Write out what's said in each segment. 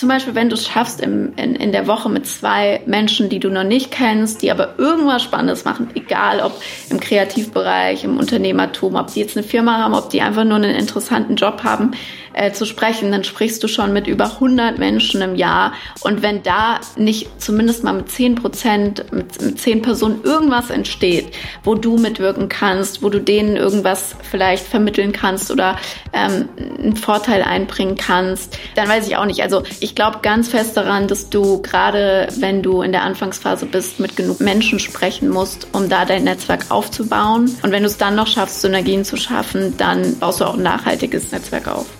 zum Beispiel, wenn du es schaffst, im, in, in der Woche mit zwei Menschen, die du noch nicht kennst, die aber irgendwas Spannendes machen, egal ob im Kreativbereich, im Unternehmertum, ob die jetzt eine Firma haben, ob die einfach nur einen interessanten Job haben, äh, zu sprechen, dann sprichst du schon mit über 100 Menschen im Jahr. Und wenn da nicht zumindest mal mit 10 Prozent, mit, mit 10 Personen irgendwas entsteht, wo du mitwirken kannst, wo du denen irgendwas vielleicht vermitteln kannst oder ähm, einen Vorteil einbringen kannst, dann weiß ich auch nicht. Also ich glaube ganz fest daran, dass du gerade, wenn du in der Anfangsphase bist, mit genug Menschen sprechen musst, um da dein Netzwerk aufzubauen. Und wenn du es dann noch schaffst, Synergien zu schaffen, dann baust du auch ein nachhaltiges Netzwerk auf.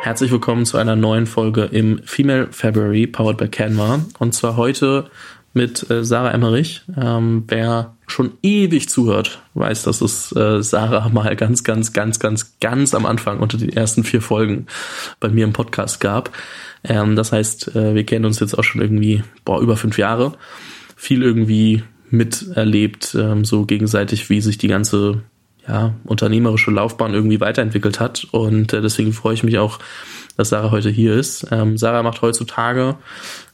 Herzlich willkommen zu einer neuen Folge im Female February powered by Canva. Und zwar heute mit äh, Sarah Emmerich. Ähm, wer schon ewig zuhört, weiß, dass es äh, Sarah mal ganz, ganz, ganz, ganz, ganz am Anfang unter den ersten vier Folgen bei mir im Podcast gab. Ähm, das heißt, äh, wir kennen uns jetzt auch schon irgendwie boah, über fünf Jahre. Viel irgendwie miterlebt, ähm, so gegenseitig, wie sich die ganze ja, unternehmerische Laufbahn irgendwie weiterentwickelt hat. Und äh, deswegen freue ich mich auch, dass Sarah heute hier ist. Ähm, Sarah macht heutzutage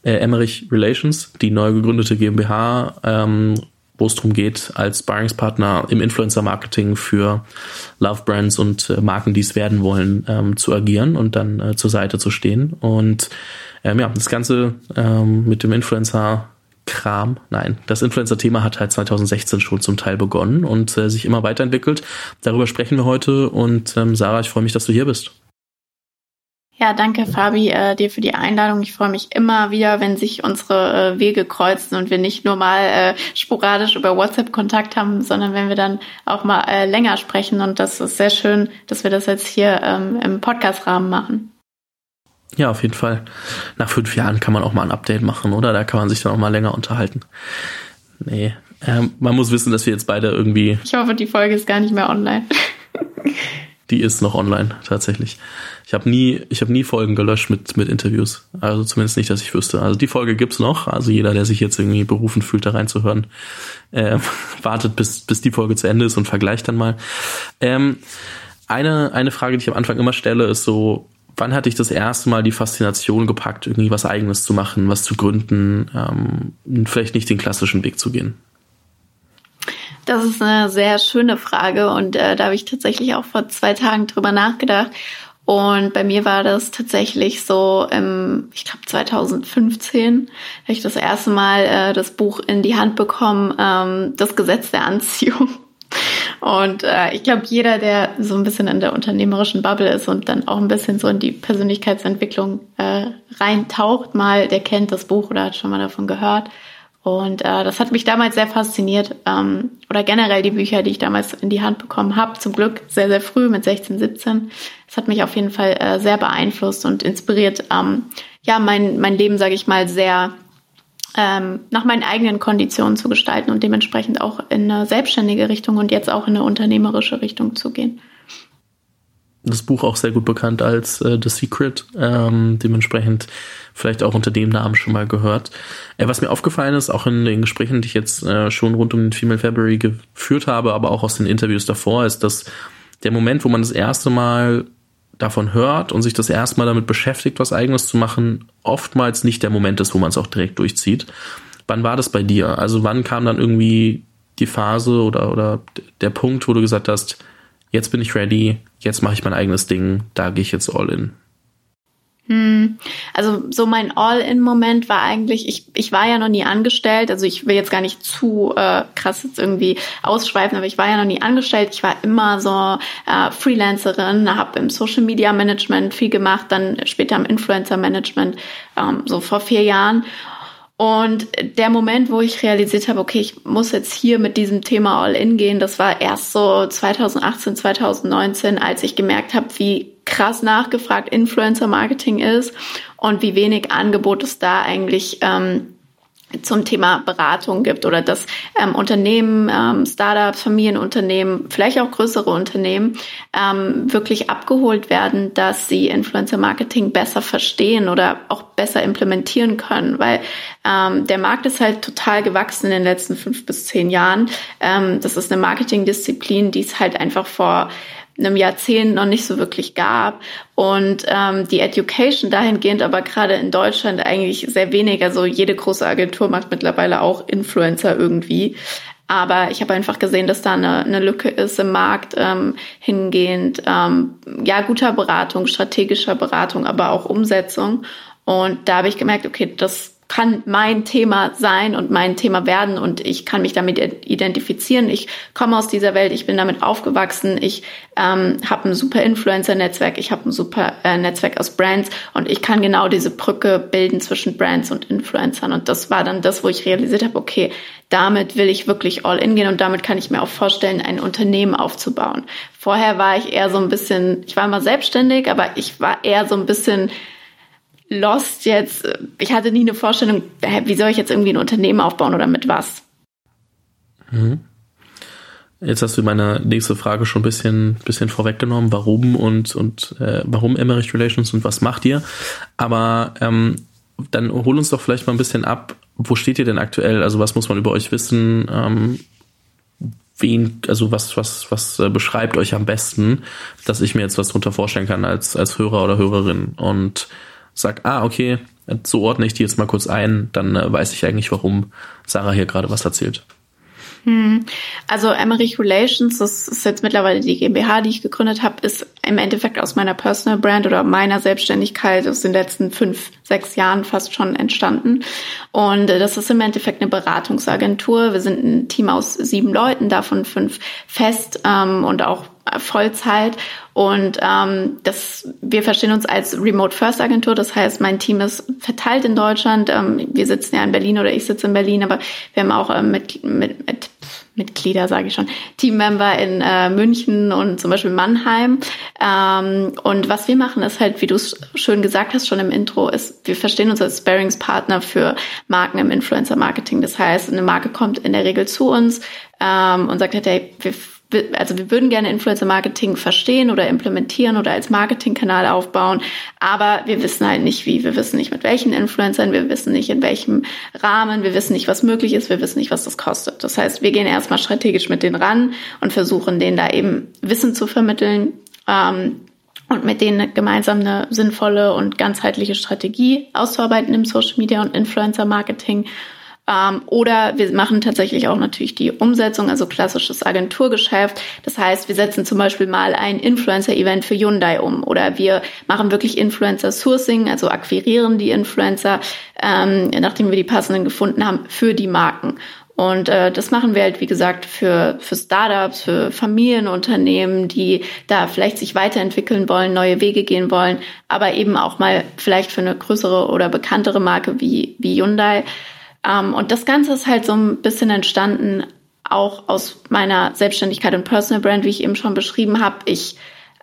äh, Emmerich Relations, die neu gegründete GmbH, ähm, wo es darum geht, als Sparringspartner im Influencer-Marketing für Love-Brands und äh, Marken, die es werden wollen, ähm, zu agieren und dann äh, zur Seite zu stehen. Und ähm, ja, das Ganze ähm, mit dem Influencer Kram. Nein, das Influencer-Thema hat halt 2016 schon zum Teil begonnen und äh, sich immer weiterentwickelt. Darüber sprechen wir heute und ähm, Sarah, ich freue mich, dass du hier bist. Ja, danke Fabi äh, dir für die Einladung. Ich freue mich immer wieder, wenn sich unsere äh, Wege kreuzen und wir nicht nur mal äh, sporadisch über WhatsApp Kontakt haben, sondern wenn wir dann auch mal äh, länger sprechen. Und das ist sehr schön, dass wir das jetzt hier ähm, im Podcast-Rahmen machen. Ja, auf jeden Fall. Nach fünf Jahren kann man auch mal ein Update machen, oder? Da kann man sich dann auch mal länger unterhalten. Nee, ähm, man muss wissen, dass wir jetzt beide irgendwie. Ich hoffe, die Folge ist gar nicht mehr online. die ist noch online, tatsächlich. Ich habe nie, ich habe nie Folgen gelöscht mit, mit Interviews. Also zumindest nicht, dass ich wüsste. Also die Folge gibt's noch. Also jeder, der sich jetzt irgendwie berufen fühlt, da reinzuhören, äh, wartet, bis, bis die Folge zu Ende ist und vergleicht dann mal. Ähm, eine, eine Frage, die ich am Anfang immer stelle, ist so, wann hatte ich das erste Mal die Faszination gepackt, irgendwie was Eigenes zu machen, was zu gründen, ähm, vielleicht nicht den klassischen Weg zu gehen? Das ist eine sehr schöne Frage und äh, da habe ich tatsächlich auch vor zwei Tagen drüber nachgedacht. Und bei mir war das tatsächlich so im, ich glaube 2015, habe ich das erste Mal äh, das Buch in die Hand bekommen, ähm, das Gesetz der Anziehung. Und äh, ich glaube, jeder, der so ein bisschen in der unternehmerischen Bubble ist und dann auch ein bisschen so in die Persönlichkeitsentwicklung äh, reintaucht, mal, der kennt das Buch oder hat schon mal davon gehört. Und äh, das hat mich damals sehr fasziniert. Ähm, oder generell die Bücher, die ich damals in die Hand bekommen habe. Zum Glück sehr, sehr früh mit 16, 17. Das hat mich auf jeden Fall äh, sehr beeinflusst und inspiriert, ähm, ja, mein, mein Leben, sage ich mal, sehr ähm, nach meinen eigenen Konditionen zu gestalten und dementsprechend auch in eine selbstständige Richtung und jetzt auch in eine unternehmerische Richtung zu gehen. Das Buch auch sehr gut bekannt als äh, The Secret, ähm, dementsprechend vielleicht auch unter dem Namen schon mal gehört. Äh, was mir aufgefallen ist, auch in den Gesprächen, die ich jetzt äh, schon rund um den Female February geführt habe, aber auch aus den Interviews davor, ist, dass der Moment, wo man das erste Mal davon hört und sich das erstmal damit beschäftigt, was eigenes zu machen, oftmals nicht der Moment ist, wo man es auch direkt durchzieht. Wann war das bei dir? Also wann kam dann irgendwie die Phase oder, oder der Punkt, wo du gesagt hast, jetzt bin ich ready, jetzt mache ich mein eigenes Ding, da gehe ich jetzt all in? Hm. Also so mein All-in-Moment war eigentlich, ich, ich war ja noch nie angestellt, also ich will jetzt gar nicht zu äh, krass jetzt irgendwie ausschweifen, aber ich war ja noch nie angestellt. Ich war immer so äh, Freelancerin, habe im Social Media Management viel gemacht, dann später im Influencer Management, ähm, so vor vier Jahren. Und der Moment, wo ich realisiert habe, okay, ich muss jetzt hier mit diesem Thema All-In gehen, das war erst so 2018, 2019, als ich gemerkt habe, wie krass nachgefragt Influencer-Marketing ist und wie wenig Angebot es da eigentlich ähm, zum Thema Beratung gibt oder dass ähm, Unternehmen, ähm, Startups, Familienunternehmen, vielleicht auch größere Unternehmen ähm, wirklich abgeholt werden, dass sie Influencer Marketing besser verstehen oder auch besser implementieren können, weil ähm, der Markt ist halt total gewachsen in den letzten fünf bis zehn Jahren. Ähm, das ist eine Marketingdisziplin, die es halt einfach vor einem Jahrzehnt noch nicht so wirklich gab und ähm, die Education dahingehend aber gerade in Deutschland eigentlich sehr wenig. Also jede große Agentur macht mittlerweile auch Influencer irgendwie. Aber ich habe einfach gesehen, dass da eine, eine Lücke ist im Markt ähm, hingehend, ähm, ja, guter Beratung, strategischer Beratung, aber auch Umsetzung. Und da habe ich gemerkt, okay, das kann mein Thema sein und mein Thema werden und ich kann mich damit identifizieren. Ich komme aus dieser Welt, ich bin damit aufgewachsen, ich ähm, habe ein super Influencer-Netzwerk, ich habe ein super äh, Netzwerk aus Brands und ich kann genau diese Brücke bilden zwischen Brands und Influencern. Und das war dann das, wo ich realisiert habe, okay, damit will ich wirklich all in gehen und damit kann ich mir auch vorstellen, ein Unternehmen aufzubauen. Vorher war ich eher so ein bisschen, ich war immer selbstständig, aber ich war eher so ein bisschen lost jetzt. Ich hatte nie eine Vorstellung, wie soll ich jetzt irgendwie ein Unternehmen aufbauen oder mit was? Mhm. Jetzt hast du meine nächste Frage schon ein bisschen, bisschen vorweggenommen, warum und, und äh, warum Emmerich Relations und was macht ihr? Aber ähm, dann hol uns doch vielleicht mal ein bisschen ab, wo steht ihr denn aktuell? Also was muss man über euch wissen? Ähm, wen, also was, was, was äh, beschreibt euch am besten, dass ich mir jetzt was drunter vorstellen kann als, als Hörer oder Hörerin? Und sag, ah, okay, so ordne ich die jetzt mal kurz ein, dann äh, weiß ich eigentlich, warum Sarah hier gerade was erzählt. Hm. Also Emmerich Relations, das ist jetzt mittlerweile die GmbH, die ich gegründet habe, ist im Endeffekt aus meiner Personal Brand oder meiner Selbstständigkeit aus den letzten fünf, sechs Jahren fast schon entstanden. Und äh, das ist im Endeffekt eine Beratungsagentur. Wir sind ein Team aus sieben Leuten, davon fünf fest ähm, und auch Vollzeit. Und ähm, das, wir verstehen uns als Remote First Agentur. Das heißt, mein Team ist verteilt in Deutschland. Ähm, wir sitzen ja in Berlin oder ich sitze in Berlin, aber wir haben auch ähm, mit, mit, mit Mitglieder, sage ich schon, Teammember in äh, München und zum Beispiel Mannheim. Ähm, und was wir machen, ist halt, wie du es schön gesagt hast schon im Intro, ist, wir verstehen uns als Sparringspartner für Marken im Influencer-Marketing. Das heißt, eine Marke kommt in der Regel zu uns ähm, und sagt halt, hey, wir also wir würden gerne Influencer Marketing verstehen oder implementieren oder als Marketingkanal aufbauen, aber wir wissen halt nicht wie, wir wissen nicht mit welchen Influencern, wir wissen nicht in welchem Rahmen, wir wissen nicht, was möglich ist, wir wissen nicht, was das kostet. Das heißt, wir gehen erstmal strategisch mit denen ran und versuchen denen da eben Wissen zu vermitteln. Ähm, und mit denen gemeinsam eine sinnvolle und ganzheitliche Strategie auszuarbeiten im Social Media und Influencer Marketing ähm, oder wir machen tatsächlich auch natürlich die Umsetzung, also klassisches Agenturgeschäft. Das heißt, wir setzen zum Beispiel mal ein Influencer-Event für Hyundai um oder wir machen wirklich Influencer-Sourcing, also akquirieren die Influencer, ähm, nachdem wir die passenden gefunden haben, für die Marken. Und äh, das machen wir halt, wie gesagt, für, für Startups, für Familienunternehmen, die da vielleicht sich weiterentwickeln wollen, neue Wege gehen wollen, aber eben auch mal vielleicht für eine größere oder bekanntere Marke wie, wie Hyundai. Ähm, und das Ganze ist halt so ein bisschen entstanden, auch aus meiner Selbstständigkeit und Personal Brand, wie ich eben schon beschrieben habe. Ich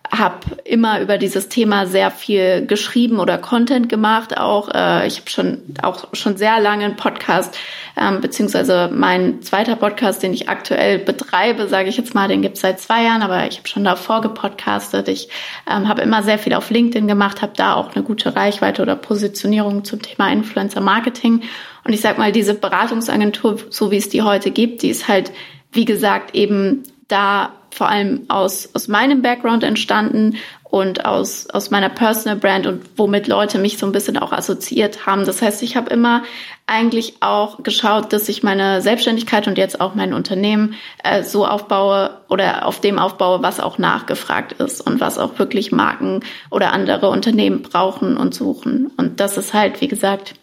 habe immer über dieses Thema sehr viel geschrieben oder Content gemacht. Auch äh, ich habe schon auch schon sehr lange einen Podcast ähm, beziehungsweise mein zweiter Podcast, den ich aktuell betreibe, sage ich jetzt mal, den gibt's seit zwei Jahren, aber ich habe schon davor gepodcastet. Ich ähm, habe immer sehr viel auf LinkedIn gemacht, habe da auch eine gute Reichweite oder Positionierung zum Thema Influencer Marketing. Und ich sag mal, diese Beratungsagentur, so wie es die heute gibt, die ist halt, wie gesagt, eben da vor allem aus, aus meinem Background entstanden und aus, aus meiner Personal Brand und womit Leute mich so ein bisschen auch assoziiert haben. Das heißt, ich habe immer eigentlich auch geschaut, dass ich meine Selbstständigkeit und jetzt auch mein Unternehmen äh, so aufbaue oder auf dem aufbaue, was auch nachgefragt ist und was auch wirklich Marken oder andere Unternehmen brauchen und suchen. Und das ist halt, wie gesagt,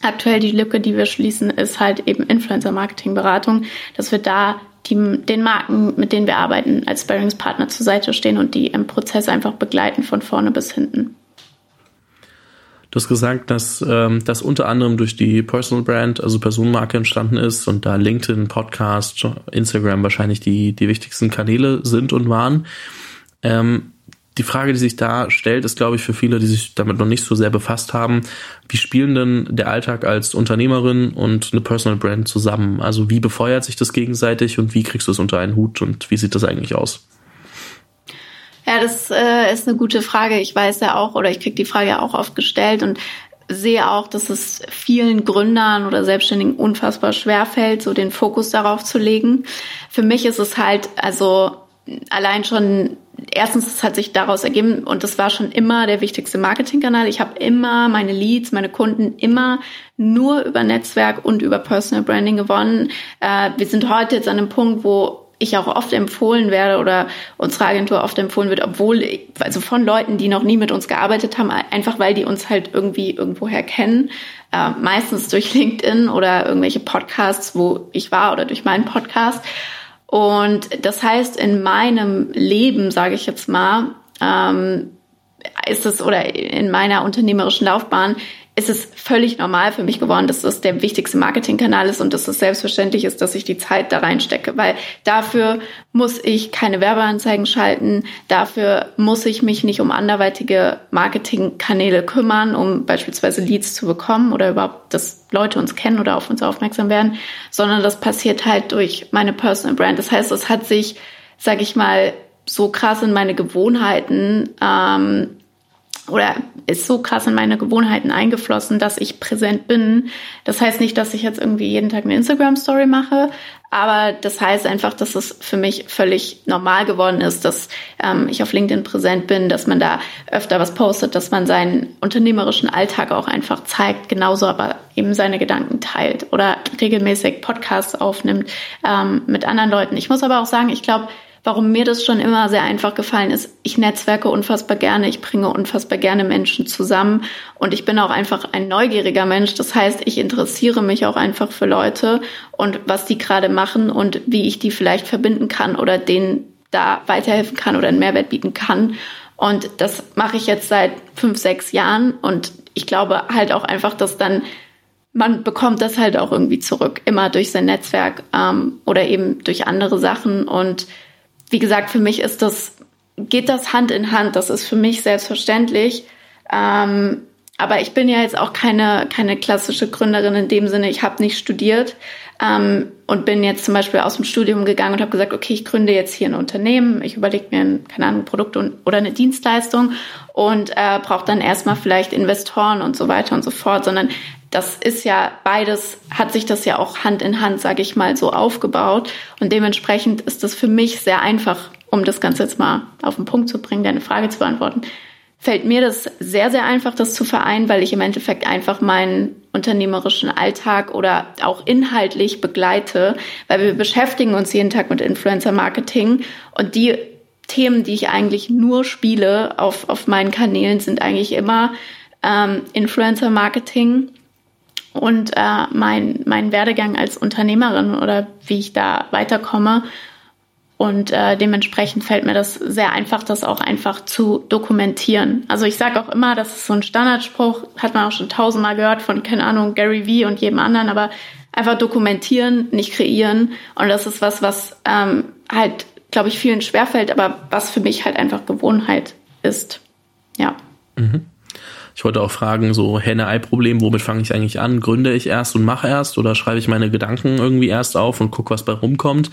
aktuell die Lücke, die wir schließen, ist halt eben Influencer-Marketing-Beratung, dass wir da die, den Marken, mit denen wir arbeiten, als Sparringspartner zur Seite stehen und die im Prozess einfach begleiten von vorne bis hinten. Du hast gesagt, dass ähm, das unter anderem durch die Personal Brand, also Personenmarke entstanden ist und da LinkedIn, Podcast, Instagram wahrscheinlich die, die wichtigsten Kanäle sind und waren. Ähm, die Frage, die sich da stellt, ist, glaube ich, für viele, die sich damit noch nicht so sehr befasst haben, wie spielen denn der Alltag als Unternehmerin und eine Personal Brand zusammen? Also wie befeuert sich das gegenseitig und wie kriegst du es unter einen Hut und wie sieht das eigentlich aus? Ja, das äh, ist eine gute Frage. Ich weiß ja auch, oder ich kriege die Frage auch oft gestellt und sehe auch, dass es vielen Gründern oder Selbstständigen unfassbar schwer fällt, so den Fokus darauf zu legen. Für mich ist es halt, also allein schon erstens, es hat sich daraus ergeben und das war schon immer der wichtigste Marketingkanal. Ich habe immer meine Leads, meine Kunden immer nur über Netzwerk und über Personal Branding gewonnen. Äh, wir sind heute jetzt an einem Punkt, wo ich auch oft empfohlen werde oder unsere Agentur oft empfohlen wird, obwohl, also von Leuten, die noch nie mit uns gearbeitet haben, einfach weil die uns halt irgendwie irgendwoher kennen, äh, meistens durch LinkedIn oder irgendwelche Podcasts, wo ich war oder durch meinen Podcast. Und das heißt, in meinem Leben, sage ich jetzt mal, ähm, ist es oder in meiner unternehmerischen Laufbahn ist es völlig normal für mich geworden, dass das der wichtigste Marketingkanal ist und dass es selbstverständlich ist, dass ich die Zeit da reinstecke, weil dafür muss ich keine Werbeanzeigen schalten, dafür muss ich mich nicht um anderweitige Marketingkanäle kümmern, um beispielsweise Leads zu bekommen oder überhaupt, dass Leute uns kennen oder auf uns aufmerksam werden, sondern das passiert halt durch meine Personal Brand. Das heißt, es hat sich, sag ich mal, so krass in meine Gewohnheiten ähm, oder ist so krass in meine Gewohnheiten eingeflossen, dass ich präsent bin. Das heißt nicht, dass ich jetzt irgendwie jeden Tag eine Instagram-Story mache, aber das heißt einfach, dass es für mich völlig normal geworden ist, dass ähm, ich auf LinkedIn präsent bin, dass man da öfter was postet, dass man seinen unternehmerischen Alltag auch einfach zeigt, genauso aber eben seine Gedanken teilt oder regelmäßig Podcasts aufnimmt ähm, mit anderen Leuten. Ich muss aber auch sagen, ich glaube, warum mir das schon immer sehr einfach gefallen ist. Ich netzwerke unfassbar gerne, ich bringe unfassbar gerne Menschen zusammen und ich bin auch einfach ein neugieriger Mensch. Das heißt, ich interessiere mich auch einfach für Leute und was die gerade machen und wie ich die vielleicht verbinden kann oder denen da weiterhelfen kann oder einen Mehrwert bieten kann. Und das mache ich jetzt seit fünf, sechs Jahren und ich glaube halt auch einfach, dass dann man bekommt das halt auch irgendwie zurück, immer durch sein Netzwerk ähm, oder eben durch andere Sachen und wie gesagt, für mich ist das, geht das Hand in Hand. Das ist für mich selbstverständlich. Ähm, aber ich bin ja jetzt auch keine, keine klassische Gründerin in dem Sinne. Ich habe nicht studiert ähm, und bin jetzt zum Beispiel aus dem Studium gegangen und habe gesagt, okay, ich gründe jetzt hier ein Unternehmen. Ich überlege mir, ein, keine Ahnung, ein Produkt und, oder eine Dienstleistung und äh, brauche dann erstmal vielleicht Investoren und so weiter und so fort. Sondern das ist ja beides, hat sich das ja auch Hand in Hand, sage ich mal, so aufgebaut. Und dementsprechend ist das für mich sehr einfach, um das Ganze jetzt mal auf den Punkt zu bringen, deine Frage zu beantworten. Fällt mir das sehr, sehr einfach, das zu vereinen, weil ich im Endeffekt einfach meinen unternehmerischen Alltag oder auch inhaltlich begleite, weil wir beschäftigen uns jeden Tag mit Influencer Marketing und die Themen, die ich eigentlich nur spiele auf, auf meinen Kanälen, sind eigentlich immer ähm, Influencer Marketing und äh, mein, mein Werdegang als Unternehmerin oder wie ich da weiterkomme. Und äh, dementsprechend fällt mir das sehr einfach, das auch einfach zu dokumentieren. Also ich sage auch immer, das ist so ein Standardspruch, hat man auch schon tausendmal gehört von, keine Ahnung, Gary Vee und jedem anderen, aber einfach dokumentieren, nicht kreieren. Und das ist was, was ähm, halt, glaube ich, vielen schwerfällt, aber was für mich halt einfach Gewohnheit ist. Ja. Mhm. Ich wollte auch fragen, so Henne-Ei-Problem, womit fange ich eigentlich an? Gründe ich erst und mache erst oder schreibe ich meine Gedanken irgendwie erst auf und gucke, was bei rumkommt?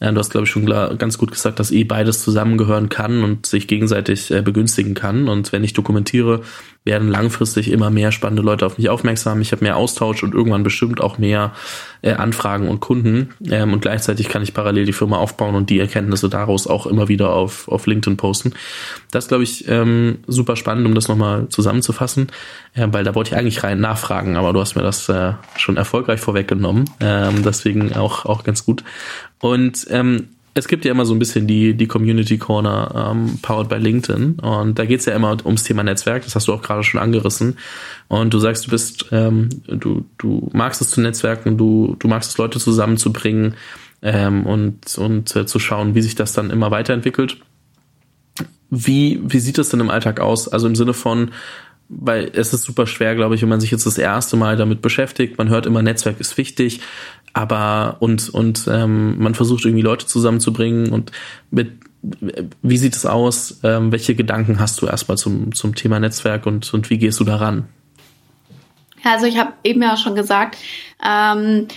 Ja, du hast, glaube ich, schon ganz gut gesagt, dass eh beides zusammengehören kann und sich gegenseitig äh, begünstigen kann. Und wenn ich dokumentiere, werden langfristig immer mehr spannende Leute auf mich aufmerksam. Ich habe mehr Austausch und irgendwann bestimmt auch mehr äh, Anfragen und Kunden. Ähm, und gleichzeitig kann ich parallel die Firma aufbauen und die Erkenntnisse daraus auch immer wieder auf, auf LinkedIn posten. Das glaube ich ähm, super spannend, um das nochmal zusammenzufassen, äh, weil da wollte ich eigentlich rein nachfragen, aber du hast mir das äh, schon erfolgreich vorweggenommen. Ähm, deswegen auch, auch ganz gut. Und ähm, es gibt ja immer so ein bisschen die, die Community Corner ähm, powered by LinkedIn. Und da geht's ja immer ums Thema Netzwerk, das hast du auch gerade schon angerissen. Und du sagst, du bist, ähm, du, du magst es zu Netzwerken, du, du magst es, Leute zusammenzubringen ähm, und, und äh, zu schauen, wie sich das dann immer weiterentwickelt. Wie, wie sieht das denn im Alltag aus? Also im Sinne von, weil es ist super schwer, glaube ich, wenn man sich jetzt das erste Mal damit beschäftigt. Man hört immer, Netzwerk ist wichtig, aber und und ähm, man versucht irgendwie Leute zusammenzubringen und mit wie sieht es aus? Ähm, welche Gedanken hast du erstmal zum, zum Thema Netzwerk und, und wie gehst du daran? Also ich habe eben ja schon gesagt, ähm,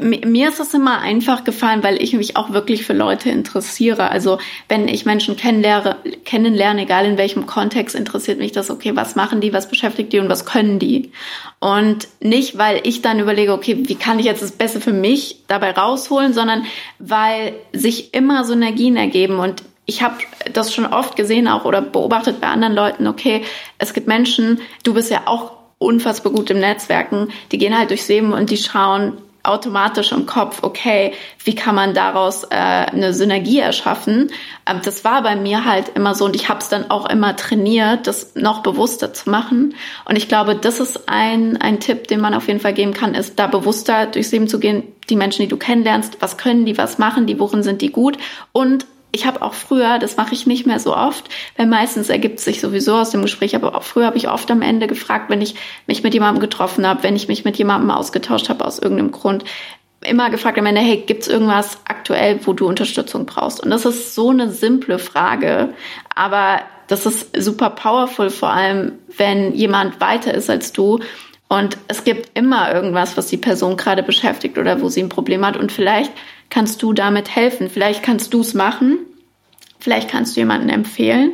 mir ist das immer einfach gefallen, weil ich mich auch wirklich für Leute interessiere. Also wenn ich Menschen kennenlerne, kennenlerne, egal in welchem Kontext, interessiert mich das, okay, was machen die, was beschäftigt die und was können die? Und nicht, weil ich dann überlege, okay, wie kann ich jetzt das Beste für mich dabei rausholen, sondern weil sich immer Synergien ergeben und ich habe das schon oft gesehen auch oder beobachtet bei anderen Leuten, okay, es gibt Menschen, du bist ja auch unfassbar gut im Netzwerken, die gehen halt durchs Leben und die schauen, automatisch im Kopf, okay, wie kann man daraus äh, eine Synergie erschaffen? Ähm, das war bei mir halt immer so und ich habe es dann auch immer trainiert, das noch bewusster zu machen. Und ich glaube, das ist ein, ein Tipp, den man auf jeden Fall geben kann, ist da bewusster durchs Leben zu gehen, die Menschen, die du kennenlernst, was können die, was machen die, worin sind die gut und ich habe auch früher, das mache ich nicht mehr so oft, weil meistens ergibt sich sowieso aus dem Gespräch, aber auch früher habe ich oft am Ende gefragt, wenn ich mich mit jemandem getroffen habe, wenn ich mich mit jemandem ausgetauscht habe aus irgendeinem Grund, immer gefragt am Ende, hey, gibt's irgendwas aktuell, wo du Unterstützung brauchst? Und das ist so eine simple Frage, aber das ist super powerful, vor allem wenn jemand weiter ist als du und es gibt immer irgendwas, was die Person gerade beschäftigt oder wo sie ein Problem hat. Und vielleicht kannst du damit helfen. Vielleicht kannst du es machen. Vielleicht kannst du jemanden empfehlen.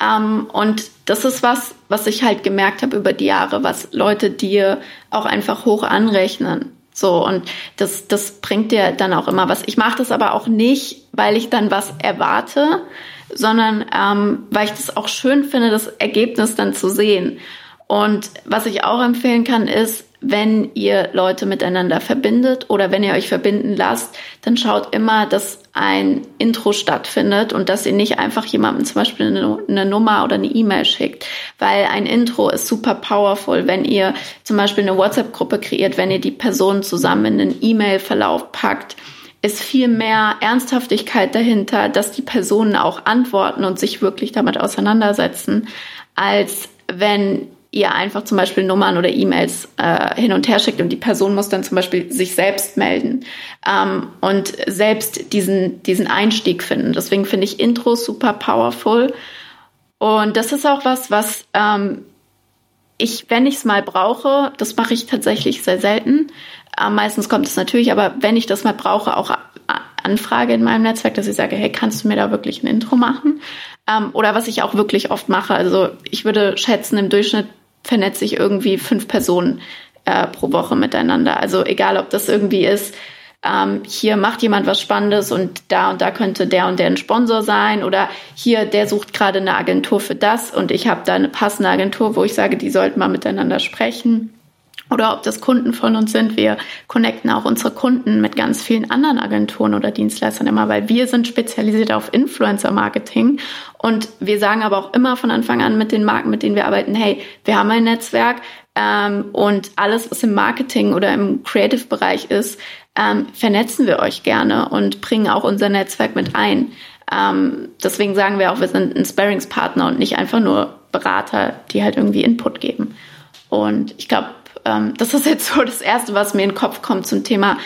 Ähm, und das ist was, was ich halt gemerkt habe über die Jahre, was Leute dir auch einfach hoch anrechnen. So, und das, das bringt dir dann auch immer was. Ich mache das aber auch nicht, weil ich dann was erwarte, sondern ähm, weil ich das auch schön finde, das Ergebnis dann zu sehen. Und was ich auch empfehlen kann, ist, wenn ihr Leute miteinander verbindet oder wenn ihr euch verbinden lasst, dann schaut immer, dass ein Intro stattfindet und dass ihr nicht einfach jemandem zum Beispiel eine, Nummer oder eine E-Mail schickt, weil ein Intro ist super powerful, wenn ihr zum Beispiel eine WhatsApp-Gruppe kreiert, wenn ihr die Personen zusammen in einen E-Mail-Verlauf packt, ist viel mehr Ernsthaftigkeit dahinter, dass die Personen auch antworten und sich wirklich damit auseinandersetzen, als wenn ihr einfach zum Beispiel Nummern oder E-Mails äh, hin und her schickt und die Person muss dann zum Beispiel sich selbst melden ähm, und selbst diesen, diesen Einstieg finden. Deswegen finde ich Intros super powerful. Und das ist auch was, was ähm, ich, wenn ich es mal brauche, das mache ich tatsächlich sehr selten. Äh, meistens kommt es natürlich, aber wenn ich das mal brauche, auch anfrage in meinem Netzwerk, dass ich sage, hey, kannst du mir da wirklich ein Intro machen? Ähm, oder was ich auch wirklich oft mache. Also ich würde schätzen, im Durchschnitt vernetze ich irgendwie fünf Personen äh, pro Woche miteinander. Also egal, ob das irgendwie ist, ähm, hier macht jemand was Spannendes und da und da könnte der und der ein Sponsor sein oder hier, der sucht gerade eine Agentur für das und ich habe da eine passende Agentur, wo ich sage, die sollten mal miteinander sprechen oder ob das Kunden von uns sind. Wir connecten auch unsere Kunden mit ganz vielen anderen Agenturen oder Dienstleistern immer, weil wir sind spezialisiert auf Influencer-Marketing und wir sagen aber auch immer von Anfang an mit den Marken, mit denen wir arbeiten, hey, wir haben ein Netzwerk ähm, und alles, was im Marketing oder im Creative-Bereich ist, ähm, vernetzen wir euch gerne und bringen auch unser Netzwerk mit ein. Ähm, deswegen sagen wir auch, wir sind ein Sparringspartner und nicht einfach nur Berater, die halt irgendwie Input geben. Und ich glaube, ähm, das ist jetzt so das Erste, was mir in den Kopf kommt zum Thema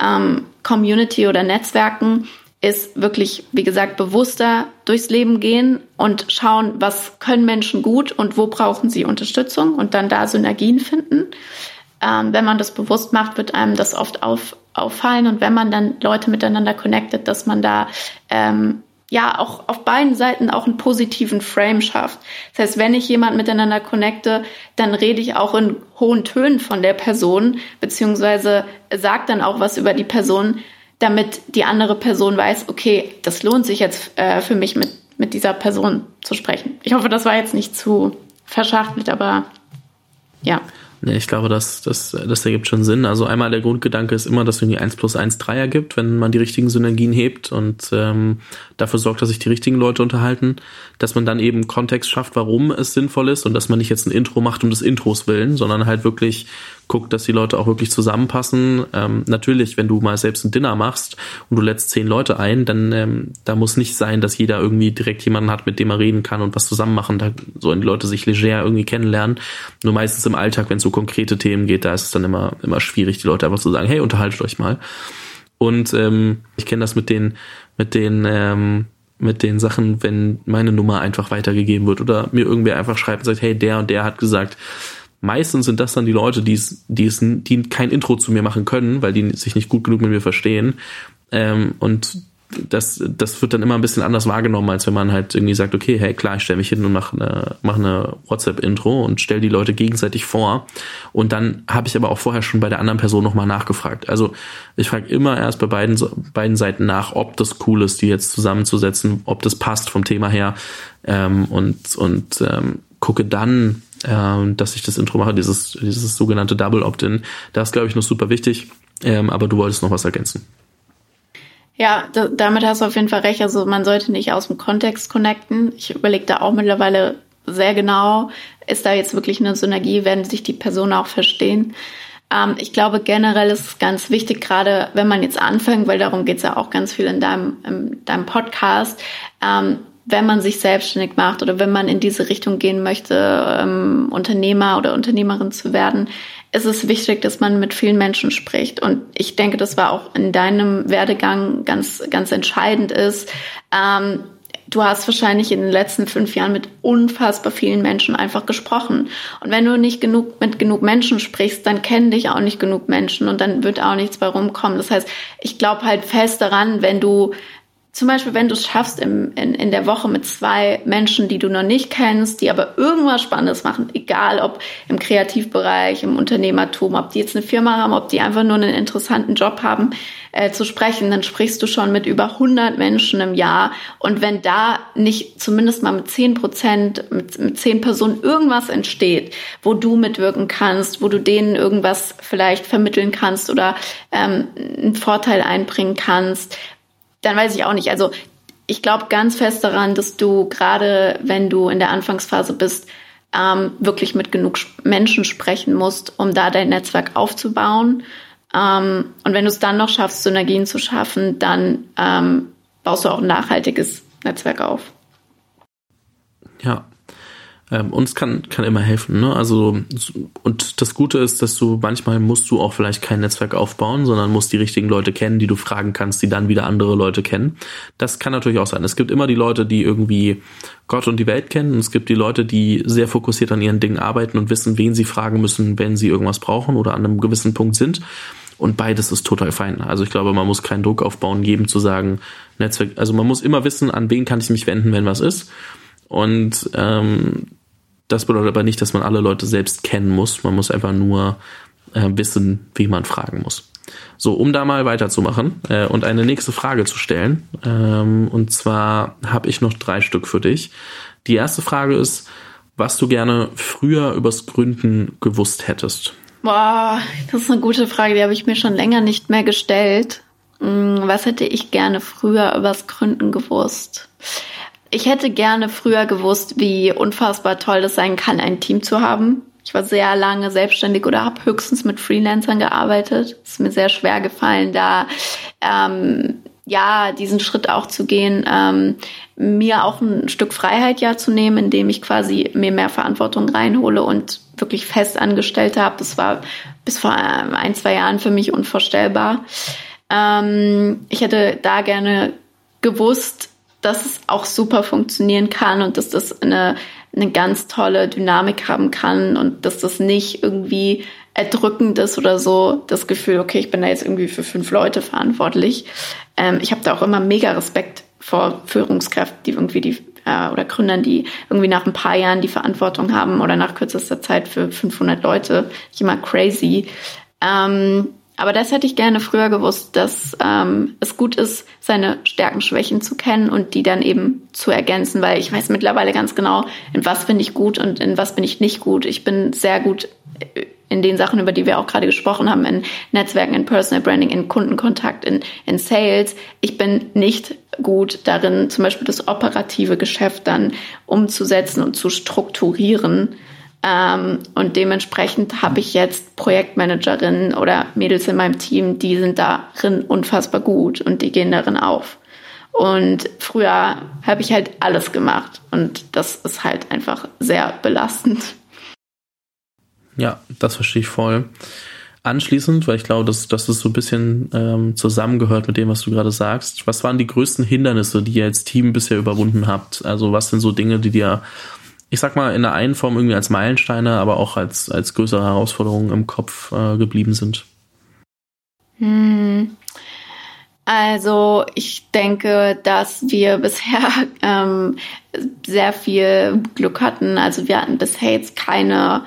ähm, Community oder Netzwerken, ist wirklich, wie gesagt, bewusster durchs Leben gehen und schauen, was können Menschen gut und wo brauchen sie Unterstützung und dann da Synergien finden. Ähm, wenn man das bewusst macht, wird einem das oft auf, auffallen und wenn man dann Leute miteinander connectet, dass man da ähm, ja auch auf beiden Seiten auch einen positiven Frame schafft. Das heißt, wenn ich jemand miteinander connecte, dann rede ich auch in hohen Tönen von der Person, beziehungsweise sag dann auch was über die Person, damit die andere Person weiß, okay, das lohnt sich jetzt äh, für mich mit, mit dieser Person zu sprechen. Ich hoffe, das war jetzt nicht zu verschachtelt, aber ja. Nee, ich glaube, das, das, das ergibt schon Sinn. Also einmal der Grundgedanke ist immer, dass irgendwie 1 plus 1 3 ergibt, wenn man die richtigen Synergien hebt und ähm, dafür sorgt, dass sich die richtigen Leute unterhalten, dass man dann eben Kontext schafft, warum es sinnvoll ist und dass man nicht jetzt ein Intro macht um des Intros willen, sondern halt wirklich guckt, dass die Leute auch wirklich zusammenpassen. Ähm, natürlich, wenn du mal selbst ein Dinner machst und du lädst zehn Leute ein, dann ähm, da muss nicht sein, dass jeder irgendwie direkt jemanden hat, mit dem er reden kann und was zusammen machen. Da sollen die Leute sich leger irgendwie kennenlernen. Nur meistens im Alltag, wenn es so konkrete Themen geht, da ist es dann immer immer schwierig, die Leute einfach zu sagen, hey, unterhaltet euch mal. Und ähm, ich kenne das mit den mit den ähm, mit den Sachen, wenn meine Nummer einfach weitergegeben wird oder mir irgendwer einfach schreibt und sagt, hey, der und der hat gesagt, meistens sind das dann die Leute, die es, die es, die kein Intro zu mir machen können, weil die sich nicht gut genug mit mir verstehen. Ähm, und das, das wird dann immer ein bisschen anders wahrgenommen, als wenn man halt irgendwie sagt, okay, hey, klar, ich stelle mich hin und mache eine, mach eine WhatsApp-Intro und stelle die Leute gegenseitig vor. Und dann habe ich aber auch vorher schon bei der anderen Person nochmal nachgefragt. Also ich frage immer erst bei beiden, beiden Seiten nach, ob das cool ist, die jetzt zusammenzusetzen, ob das passt vom Thema her. Ähm, und und ähm, gucke dann, ähm, dass ich das Intro mache, dieses, dieses sogenannte Double Opt-in. Das glaube ich, noch super wichtig. Ähm, aber du wolltest noch was ergänzen. Ja, damit hast du auf jeden Fall recht. Also man sollte nicht aus dem Kontext connecten. Ich überlege da auch mittlerweile sehr genau, ist da jetzt wirklich eine Synergie, werden sich die Personen auch verstehen. Ähm, ich glaube generell ist es ganz wichtig, gerade wenn man jetzt anfängt, weil darum geht's ja auch ganz viel in deinem, in deinem Podcast, ähm, wenn man sich selbstständig macht oder wenn man in diese Richtung gehen möchte, ähm, Unternehmer oder Unternehmerin zu werden, ist es wichtig, dass man mit vielen Menschen spricht. Und ich denke, das war auch in deinem Werdegang ganz, ganz entscheidend ist. Ähm, du hast wahrscheinlich in den letzten fünf Jahren mit unfassbar vielen Menschen einfach gesprochen. Und wenn du nicht genug mit genug Menschen sprichst, dann kennen dich auch nicht genug Menschen und dann wird auch nichts bei rumkommen. Das heißt, ich glaube halt fest daran, wenn du zum Beispiel, wenn du es schaffst, im, in, in der Woche mit zwei Menschen, die du noch nicht kennst, die aber irgendwas Spannendes machen, egal ob im Kreativbereich, im Unternehmertum, ob die jetzt eine Firma haben, ob die einfach nur einen interessanten Job haben, äh, zu sprechen, dann sprichst du schon mit über 100 Menschen im Jahr. Und wenn da nicht zumindest mal mit 10 Prozent, mit, mit 10 Personen irgendwas entsteht, wo du mitwirken kannst, wo du denen irgendwas vielleicht vermitteln kannst oder ähm, einen Vorteil einbringen kannst, dann weiß ich auch nicht. Also ich glaube ganz fest daran, dass du gerade, wenn du in der Anfangsphase bist, ähm, wirklich mit genug Menschen sprechen musst, um da dein Netzwerk aufzubauen. Ähm, und wenn du es dann noch schaffst, Synergien zu schaffen, dann ähm, baust du auch ein nachhaltiges Netzwerk auf. Ja, ähm, uns kann, kann immer helfen. Ne? Also, und das Gute ist, dass du manchmal musst du auch vielleicht kein Netzwerk aufbauen, sondern musst die richtigen Leute kennen, die du fragen kannst, die dann wieder andere Leute kennen. Das kann natürlich auch sein. Es gibt immer die Leute, die irgendwie Gott und die Welt kennen. Und es gibt die Leute, die sehr fokussiert an ihren Dingen arbeiten und wissen, wen sie fragen müssen, wenn sie irgendwas brauchen oder an einem gewissen Punkt sind. Und beides ist total fein. Also ich glaube, man muss keinen Druck aufbauen, jedem zu sagen, Netzwerk, also man muss immer wissen, an wen kann ich mich wenden, wenn was ist. Und ähm, das bedeutet aber nicht, dass man alle Leute selbst kennen muss. Man muss einfach nur äh, wissen, wie man fragen muss. So, um da mal weiterzumachen äh, und eine nächste Frage zu stellen. Ähm, und zwar habe ich noch drei Stück für dich. Die erste Frage ist, was du gerne früher übers Gründen gewusst hättest. Boah, das ist eine gute Frage, die habe ich mir schon länger nicht mehr gestellt. Hm, was hätte ich gerne früher übers Gründen gewusst? Ich hätte gerne früher gewusst, wie unfassbar toll das sein kann, ein Team zu haben. Ich war sehr lange selbstständig oder habe höchstens mit Freelancern gearbeitet. Es ist mir sehr schwer gefallen, da ähm, ja diesen Schritt auch zu gehen, ähm, mir auch ein Stück Freiheit ja zu nehmen, indem ich quasi mir mehr Verantwortung reinhole und wirklich fest angestellt habe. Das war bis vor ein zwei Jahren für mich unvorstellbar. Ähm, ich hätte da gerne gewusst, dass es auch super funktionieren kann und dass das eine, eine ganz tolle Dynamik haben kann und dass das nicht irgendwie erdrückend ist oder so, das Gefühl, okay, ich bin da jetzt irgendwie für fünf Leute verantwortlich. Ähm, ich habe da auch immer mega Respekt vor Führungskräften, die irgendwie die äh, oder Gründern, die irgendwie nach ein paar Jahren die Verantwortung haben oder nach kürzester Zeit für 500 Leute. Ich immer crazy. Ähm, aber das hätte ich gerne früher gewusst, dass ähm, es gut ist, seine Stärken, Schwächen zu kennen und die dann eben zu ergänzen, weil ich weiß mittlerweile ganz genau, in was bin ich gut und in was bin ich nicht gut. Ich bin sehr gut in den Sachen, über die wir auch gerade gesprochen haben, in Netzwerken, in Personal Branding, in Kundenkontakt, in, in Sales. Ich bin nicht gut darin, zum Beispiel das operative Geschäft dann umzusetzen und zu strukturieren. Ähm, und dementsprechend habe ich jetzt Projektmanagerinnen oder Mädels in meinem Team, die sind darin unfassbar gut und die gehen darin auf. Und früher habe ich halt alles gemacht und das ist halt einfach sehr belastend. Ja, das verstehe ich voll. anschließend, weil ich glaube, dass, dass das so ein bisschen ähm, zusammengehört mit dem, was du gerade sagst. Was waren die größten Hindernisse, die ihr als Team bisher überwunden habt? Also was sind so Dinge, die dir, ich sag mal, in der einen Form irgendwie als Meilensteine, aber auch als, als größere Herausforderungen im Kopf äh, geblieben sind? Hm. Also ich denke, dass wir bisher ähm, sehr viel Glück hatten. Also wir hatten bisher jetzt keine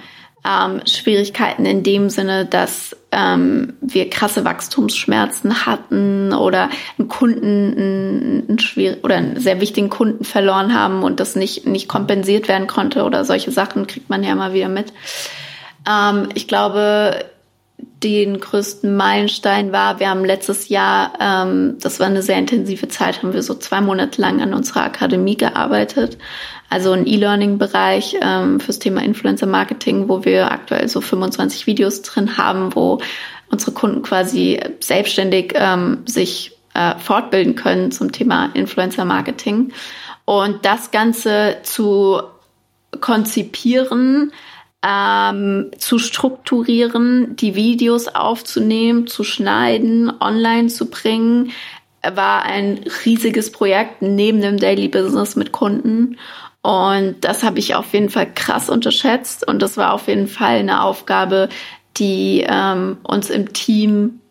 ähm, Schwierigkeiten in dem Sinne, dass ähm, wir krasse Wachstumsschmerzen hatten oder einen Kunden einen, einen oder einen sehr wichtigen Kunden verloren haben und das nicht nicht kompensiert werden konnte oder solche Sachen kriegt man ja mal wieder mit. Ähm, ich glaube, den größten Meilenstein war, wir haben letztes Jahr, ähm, das war eine sehr intensive Zeit, haben wir so zwei Monate lang an unserer Akademie gearbeitet. Also ein E-Learning-Bereich ähm, fürs Thema Influencer Marketing, wo wir aktuell so 25 Videos drin haben, wo unsere Kunden quasi selbstständig ähm, sich äh, fortbilden können zum Thema Influencer Marketing. Und das Ganze zu konzipieren, ähm, zu strukturieren, die Videos aufzunehmen, zu schneiden, online zu bringen, war ein riesiges Projekt neben dem Daily Business mit Kunden. Und das habe ich auf jeden Fall krass unterschätzt. Und das war auf jeden Fall eine Aufgabe, die ähm, uns im Team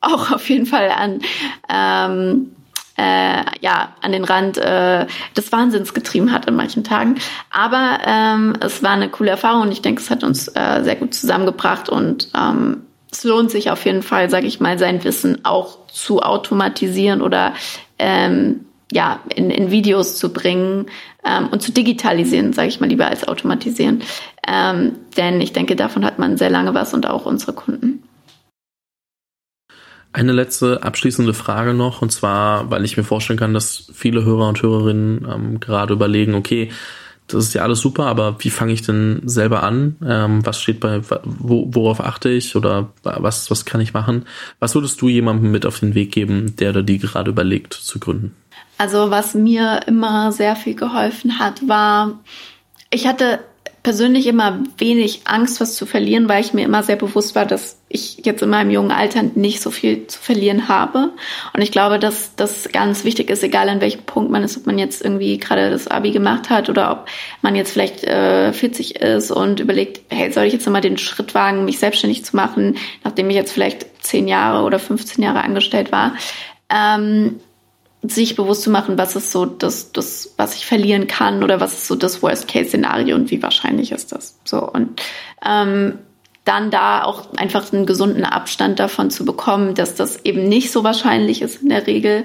auch auf jeden Fall an ähm, äh, ja an den Rand äh, des Wahnsinns getrieben hat an manchen Tagen. Aber ähm, es war eine coole Erfahrung und ich denke, es hat uns äh, sehr gut zusammengebracht und ähm, es lohnt sich auf jeden Fall, sage ich mal, sein Wissen auch zu automatisieren oder ähm, ja in, in Videos zu bringen ähm, und zu digitalisieren, sage ich mal lieber als automatisieren. Ähm, denn ich denke, davon hat man sehr lange was und auch unsere Kunden. Eine letzte abschließende Frage noch, und zwar, weil ich mir vorstellen kann, dass viele Hörer und Hörerinnen ähm, gerade überlegen, okay, das ist ja alles super, aber wie fange ich denn selber an? Ähm, was steht bei, wo, worauf achte ich oder was, was kann ich machen? Was würdest du jemandem mit auf den Weg geben, der oder die gerade überlegt zu gründen? Also was mir immer sehr viel geholfen hat, war, ich hatte persönlich immer wenig Angst, was zu verlieren, weil ich mir immer sehr bewusst war, dass ich jetzt in meinem jungen Alter nicht so viel zu verlieren habe. Und ich glaube, dass das ganz wichtig ist, egal an welchem Punkt man ist, ob man jetzt irgendwie gerade das Abi gemacht hat oder ob man jetzt vielleicht äh, 40 ist und überlegt, hey, soll ich jetzt nochmal den Schritt wagen, mich selbstständig zu machen, nachdem ich jetzt vielleicht 10 Jahre oder 15 Jahre angestellt war. Ähm, sich bewusst zu machen, was ist so das, das, was ich verlieren kann oder was ist so das Worst-Case-Szenario und wie wahrscheinlich ist das. So und ähm, dann da auch einfach einen gesunden Abstand davon zu bekommen, dass das eben nicht so wahrscheinlich ist in der Regel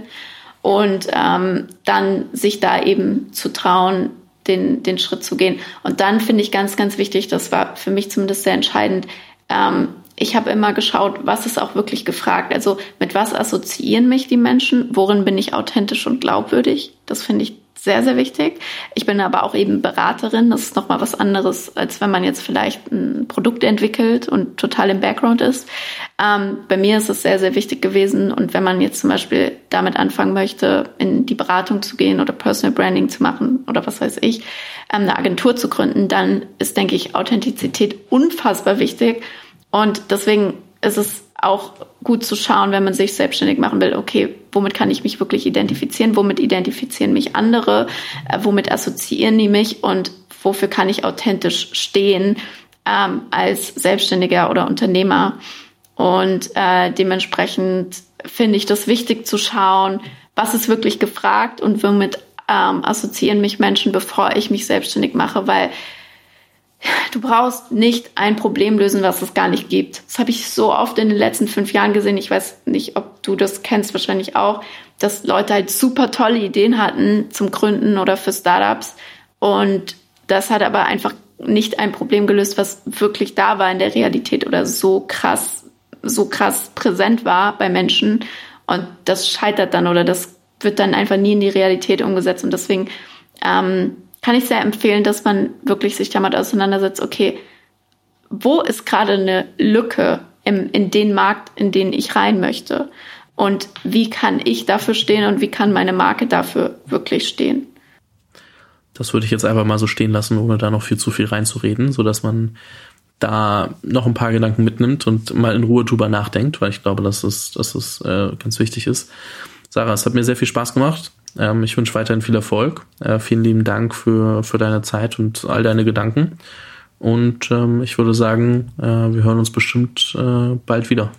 und ähm, dann sich da eben zu trauen, den, den Schritt zu gehen. Und dann finde ich ganz, ganz wichtig, das war für mich zumindest sehr entscheidend, ähm, ich habe immer geschaut, was ist auch wirklich gefragt. Also mit was assoziieren mich die Menschen? Worin bin ich authentisch und glaubwürdig? Das finde ich sehr, sehr wichtig. Ich bin aber auch eben Beraterin. Das ist nochmal was anderes, als wenn man jetzt vielleicht ein Produkt entwickelt und total im Background ist. Ähm, bei mir ist es sehr, sehr wichtig gewesen. Und wenn man jetzt zum Beispiel damit anfangen möchte, in die Beratung zu gehen oder Personal Branding zu machen oder was weiß ich, ähm, eine Agentur zu gründen, dann ist, denke ich, Authentizität unfassbar wichtig. Und deswegen ist es auch gut zu schauen, wenn man sich selbstständig machen will, okay, womit kann ich mich wirklich identifizieren, womit identifizieren mich andere, äh, womit assoziieren die mich? Und wofür kann ich authentisch stehen ähm, als Selbstständiger oder Unternehmer. Und äh, dementsprechend finde ich das wichtig zu schauen, was ist wirklich gefragt und womit ähm, assoziieren mich Menschen, bevor ich mich selbstständig mache, weil Du brauchst nicht ein Problem lösen, was es gar nicht gibt. Das habe ich so oft in den letzten fünf Jahren gesehen. Ich weiß nicht, ob du das kennst, wahrscheinlich auch, dass Leute halt super tolle Ideen hatten zum Gründen oder für Startups. Und das hat aber einfach nicht ein Problem gelöst, was wirklich da war in der Realität oder so krass, so krass präsent war bei Menschen. Und das scheitert dann oder das wird dann einfach nie in die Realität umgesetzt. Und deswegen ähm, kann ich sehr empfehlen, dass man wirklich sich damit auseinandersetzt, okay, wo ist gerade eine Lücke im, in den Markt, in den ich rein möchte? Und wie kann ich dafür stehen und wie kann meine Marke dafür wirklich stehen? Das würde ich jetzt einfach mal so stehen lassen, ohne da noch viel zu viel reinzureden, so dass man da noch ein paar Gedanken mitnimmt und mal in Ruhe drüber nachdenkt, weil ich glaube, dass es, dass es äh, ganz wichtig ist. Sarah, es hat mir sehr viel Spaß gemacht. Ähm, ich wünsche weiterhin viel Erfolg. Äh, vielen lieben Dank für, für deine Zeit und all deine Gedanken. Und ähm, ich würde sagen, äh, wir hören uns bestimmt äh, bald wieder.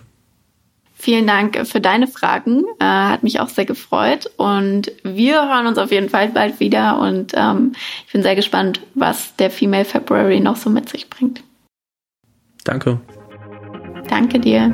Vielen Dank für deine Fragen. Äh, hat mich auch sehr gefreut. Und wir hören uns auf jeden Fall bald wieder. Und ähm, ich bin sehr gespannt, was der Female February noch so mit sich bringt. Danke. Danke dir.